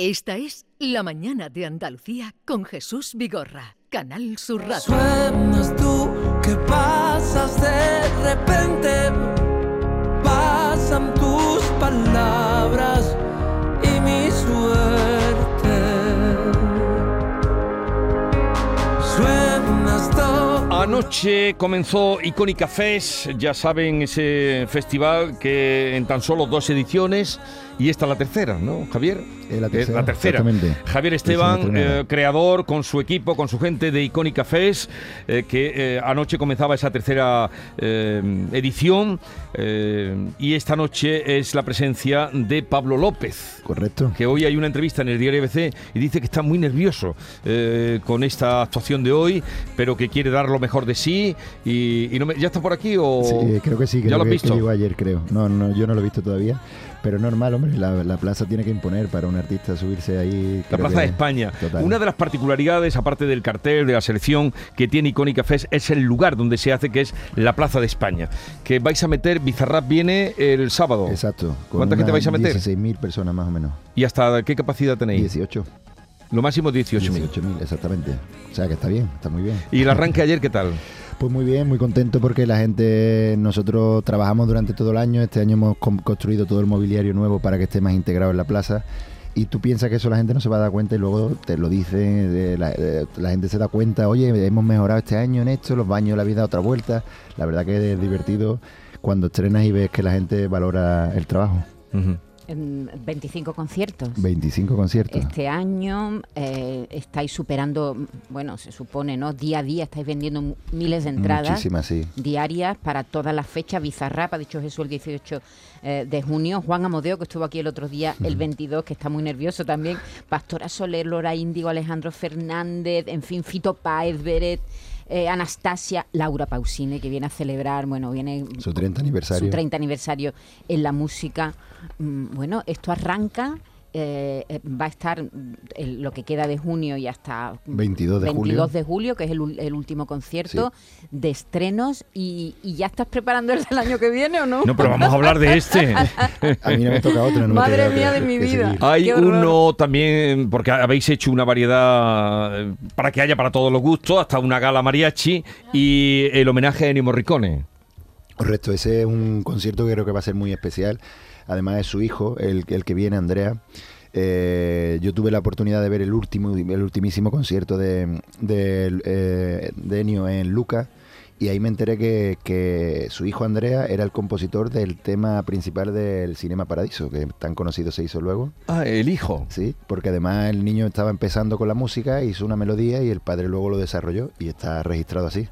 Esta es La Mañana de Andalucía con Jesús Vigorra, Canal Sur Radio. Suenas tú que pasas de repente, pasan tus palabras y mi suerte. Anoche comenzó Icónica Fest, ya saben, ese festival que en tan solo dos ediciones, y esta la tercera, ¿no, Javier? Es la Eh, tercera, la tercera. Javier Esteban, eh, creador con su equipo, con su gente de Icónica Fest, eh, que eh, anoche comenzaba esa tercera eh, edición, eh, y esta noche es la presencia de Pablo López Correcto. que hoy hay una entrevista en el diario ABC y dice que está muy nervioso eh, con esta actuación de hoy, pero que quiere dar lo mejor de sí. Y, y no me- ¿Ya está por aquí o...? Sí, creo que sí, creo ¿Ya lo has que, visto? que llegó ayer, creo. No, no, yo no lo he visto todavía. Pero normal, hombre, la, la plaza tiene que imponer para un artista subirse ahí. La Plaza de que- España. Total. Una de las particularidades, aparte del cartel, de la selección que tiene Icónica Fest, es el lugar donde se hace, que es la Plaza de España. Que vais a meter, Bizarrap viene el sábado. Exacto. ¿Cuánta gente vais a meter? 16.000 personas más o menos. ¿Y hasta qué capacidad tenéis? 18. Lo máximo 18.000. 18.000, exactamente. O sea que está bien, está muy bien. ¿Y el arranque ayer qué tal? Pues muy bien, muy contento porque la gente, nosotros trabajamos durante todo el año, este año hemos construido todo el mobiliario nuevo para que esté más integrado en la plaza y tú piensas que eso la gente no se va a dar cuenta y luego te lo dice, de la, de- la gente se da cuenta, oye, hemos mejorado este año en esto, los baños habéis dado otra vuelta, la verdad que es divertido cuando estrenas y ves que la gente valora el trabajo. Ujú. en 25 conciertos. 25 conciertos. Este año eh, estáis superando, bueno, se supone, ¿no? Día a día estáis vendiendo miles de entradas Muchísimas, sí. diarias para todas las fechas. Bizarrap, ha dicho Jesús el 18 eh, de junio. Juan Amodeo, que estuvo aquí el otro día, el 22, que está muy nervioso también. Pastora Soler, Lora Índigo, Alejandro Fernández, en fin, Fito Páez, Beret. Eh, Anastasia, Laura Pausini, que viene a celebrar, bueno, viene Su 30 aniversario. su 30 aniversario en la música. Mm, Bueno, esto arranca, eh, eh, va a estar mm, el- lo que queda de junio y hasta mm, 22 de 22 julio. de julio, que es el, el último concierto de estrenos. Y, y ya estás preparando el del año que viene o no? No, pero vamos a hablar de este. A mí no me toca otro. no Madre mía de mi vida. seguir. Hay uno también, porque habéis hecho una variedad eh, para que haya para todos los gustos, hasta una gala mariachi y el homenaje a Ennio Morricone. Correcto, ese es un concierto que creo que va a ser muy especial. Además es su hijo, el, el que viene, Andrea. Eh, yo tuve la oportunidad de ver el último, el ultimísimo concierto de, de, eh, de Ennio en Luca y ahí me enteré que, que su hijo Andrea era el compositor del tema principal del Cinema Paradiso, que tan conocido se hizo luego. Ah, el hijo. Sí, porque además el niño estaba empezando con la música, hizo una melodía y el padre luego lo desarrolló y está registrado así.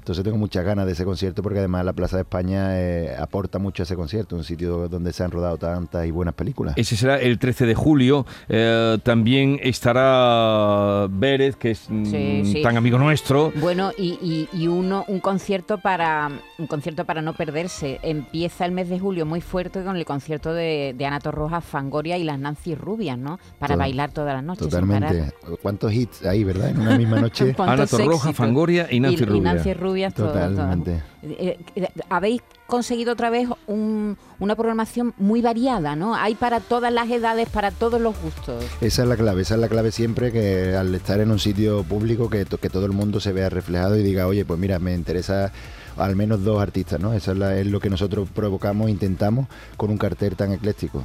Entonces tengo muchas ganas de ese concierto porque además la Plaza de España eh, aporta mucho a ese concierto, un sitio donde se han rodado tantas y buenas películas. Ese será el 13 de julio. Eh, también estará Vélez, que es mm, Sí, sí. tan amigo nuestro. Bueno, y, y- y uno, un concierto para un concierto para no perderse. Empieza el mes de julio muy fuerte con el concierto de, de Ana Torroja, Fangoria y las Nancy Rubias, ¿no? Para Todo- bailar todas las noches. Totalmente. ¿Cuántos hits hay, verdad? En una misma noche. ¿Cuántos Ana Torroja, éxitos? Fangoria y Nancy Rubia. Nancy Rubias, todo- todo. Totalmente. Eh, eh, Habéis conseguido otra vez un- una programación muy variada, ¿no? Hay para todas las edades, para todos los gustos. Esa es la clave, esa es la clave siempre que al estar en un sitio público que, to- que todo el mundo se vea reflejado y diga, oye, pues mira, me interesa al menos dos artistas, ¿no? Eso es, la- es lo que nosotros provocamos, intentamos con un cartel tan ecléctico.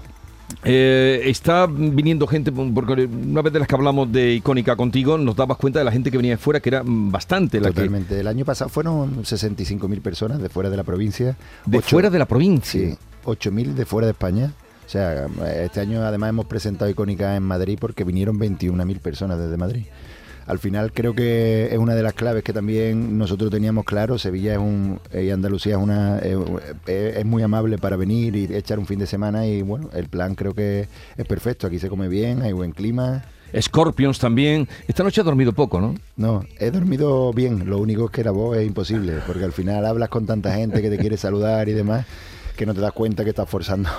Eh, está viniendo gente, porque una vez de las que hablamos de Icónica contigo, nos dabas cuenta de la gente que venía de fuera, que era bastante la que, Totalmente. El año pasado fueron 65.000 personas de fuera de la provincia. de fuera de la provincia. Sí, 8.000 de fuera de España. O sea, este año además hemos presentado Icónica en Madrid porque vinieron 21.000 personas desde Madrid. Al final creo que es una de las claves que también nosotros teníamos claro. Sevilla es un y Andalucía es una eh, eh, es muy amable para venir y echar un fin de semana y bueno, el plan creo que es perfecto. Aquí se come bien, hay buen clima. Scorpions también. Esta noche ha dormido poco, ¿no? No, he dormido bien. Lo único es que la voz es imposible porque al final hablas con tanta gente que te quiere saludar y demás que no te das cuenta que estás forzando.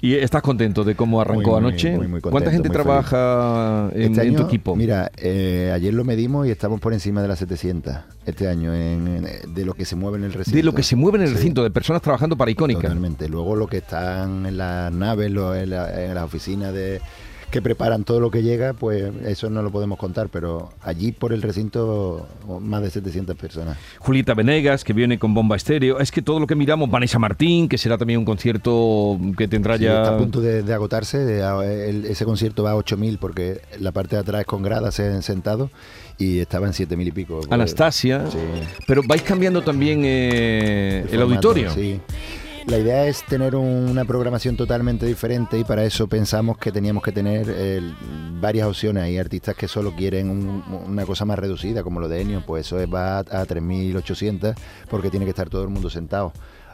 ¿Y estás contento de cómo arrancó Muy, muy, anoche? muy, muy ¿Cuánta contento, gente muy trabaja en, Este en tu año, equipo? Mira, eh, ayer lo medimos y estamos por encima de las 700 este año en- en- de lo que se mueve en el recinto. de lo que se mueve en el Sí, recinto, de personas trabajando para Icónica. Totalmente. Luego lo que están en las naves, lo- en, la- en las oficinas de, que preparan todo lo que llega, pues eso no lo podemos contar, pero allí por el recinto más de 700 personas. Julieta Venegas, que viene con bomba estéreo. Es que todo lo que miramos, Vanessa Martín, que será también un concierto que tendrá Sí, ya... Está a punto de, de agotarse, de- el- ese concierto va a 8.000 porque la parte de atrás es con gradas en- sentado y estaba en 7.000 y pico. pues, Anastasia. Sí. Pero vais cambiando también eh, el, formato, auditorio. Sí. La idea es tener un- una programación totalmente diferente y para eso pensamos que teníamos que tener varias opciones. Hay artistas que solo quieren un- una cosa más reducida, como lo de Enio, pues eso es- va a, a 3.800 porque tiene que estar todo el mundo sentado.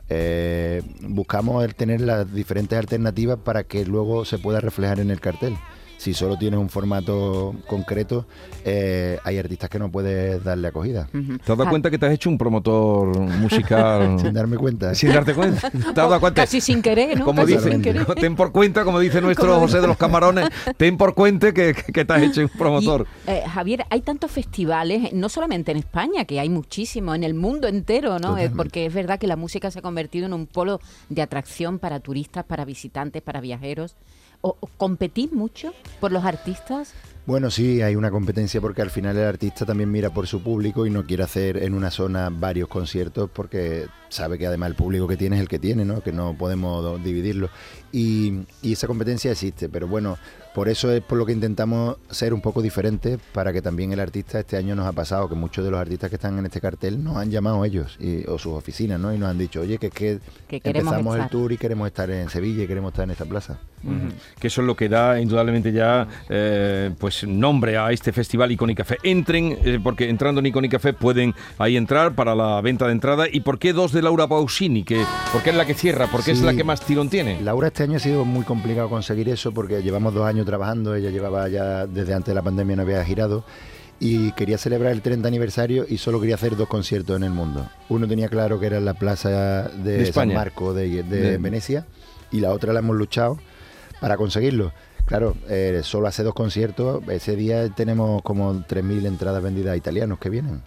Eh, buscamos el tener las diferentes alternativas para que luego se pueda reflejar en el cartel. Si solo tienes un formato concreto, eh, hay artistas que no puedes darle acogida. ¿Te has dado cuenta que te has hecho un promotor musical Sin darme cuenta. sin darte cuenta? ¿Te has dado cuenta? Casi sin querer, ¿no? Como Casi dice, sin querer. ten por cuenta, como dice nuestro José de los Camarones, ten por cuenta que, que te has hecho un promotor. Y, eh, Javier, hay tantos festivales, no solamente en España, que hay muchísimos, en el mundo entero, ¿no? Eh, Totalmente. porque es verdad que la música se ha convertido en un polo de atracción para turistas, para visitantes, para viajeros. ¿O, o competís mucho por los artistas? Bueno, sí, hay una competencia porque al final el artista también mira por su público y no quiere hacer en una zona varios conciertos porque sabe que además el público que tiene es el que tiene, ¿no? Que no podemos dividirlo. Y, y esa competencia existe, pero bueno, por eso es por lo que intentamos ser un poco diferentes para que también el artista este año nos ha pasado que muchos de los artistas que están en este cartel nos han llamado ellos y- o sus oficinas, ¿no? Y nos han dicho, oye, que es que, empezamos el estar". tour y queremos estar en Sevilla y queremos estar en esta plaza. Que eso es lo que da indudablemente ya eh, pues nombre a este festival Icónica Café. Entren, eh, porque entrando en Icónica Café pueden ahí entrar para la venta de entrada. ¿Y por qué dos de Laura Pausini? Que, ¿Por qué es la que cierra? Porque es Sí. la que más tirón tiene. Laura este año ha sido muy complicado conseguir eso porque llevamos dos años trabajando, ella llevaba ya desde antes de la pandemia no había girado y quería celebrar el 30 aniversario y solo quería hacer dos conciertos en el mundo. Uno tenía claro que era en la plaza de, De San. Marco de, de De- Venecia y la otra la hemos luchado para conseguirlo. Claro, eh, solo hace dos conciertos, ese día tenemos como 3.000 entradas vendidas a italianos que vienen.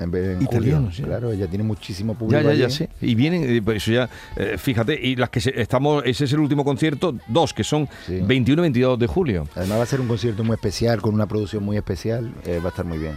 En, vez- en Italianos, julio. sí. Claro, ella tiene muchísimo público. Ya, ya, ya allí. sé. Y vienen, eh, pues eso ya, eh, fíjate, y las que se- estamos, ese es el último concierto, dos, que son Sí. 21 y 22 de julio. Además va a ser un concierto muy especial, con una producción muy especial, eh, va a estar muy bien.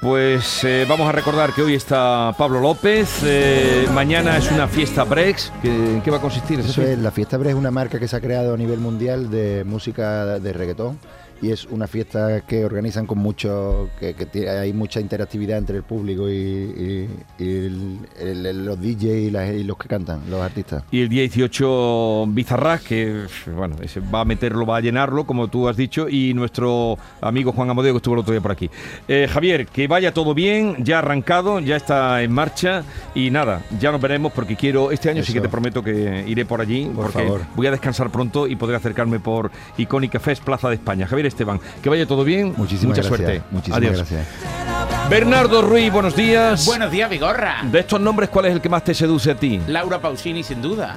Pues eh, vamos a recordar que hoy está Pablo López, eh, mañana es una fiesta Brex, que, ¿en qué va a consistir Eso es, la Fiesta Bre es una marca que se ha creado a nivel mundial de música de reggaetón y es una fiesta que organizan con mucho, que, que tiene- hay mucha interactividad entre el público y, y- y el- el- los DJ y, las- y los que cantan, los artistas. Y el día 18 Bizarrap, que bueno, ese va a meterlo, va a llenarlo, como tú has dicho, y nuestro amigo Juan Amadeo que estuvo el otro día por aquí. Eh, Javier, que vaya todo bien, ya ha arrancado, ya está en marcha y nada, ya nos veremos porque quiero, este año sí que te prometo que iré por allí, Por porque favor. voy a descansar pronto y podré acercarme por Icónica Fest Plaza de España. Javier Esteban, que vaya todo bien, Muchísimas mucha gracias. suerte. Muchísimas Adiós. gracias. Bernardo Ruiz, buenos días. Buenos días, Vigorra. De estos nombres, ¿cuál es el que más te seduce a ti? Laura Pausini, sin duda.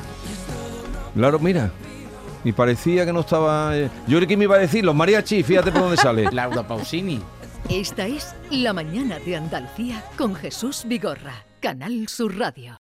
Claro, mira. Y parecía que no estaba. eh, Yo creo que me iba a decir los mariachis, fíjate por dónde sale. Laura Pausini. Esta es La mañana de Andalucía con Jesús Vigorra, Canal Sur Radio.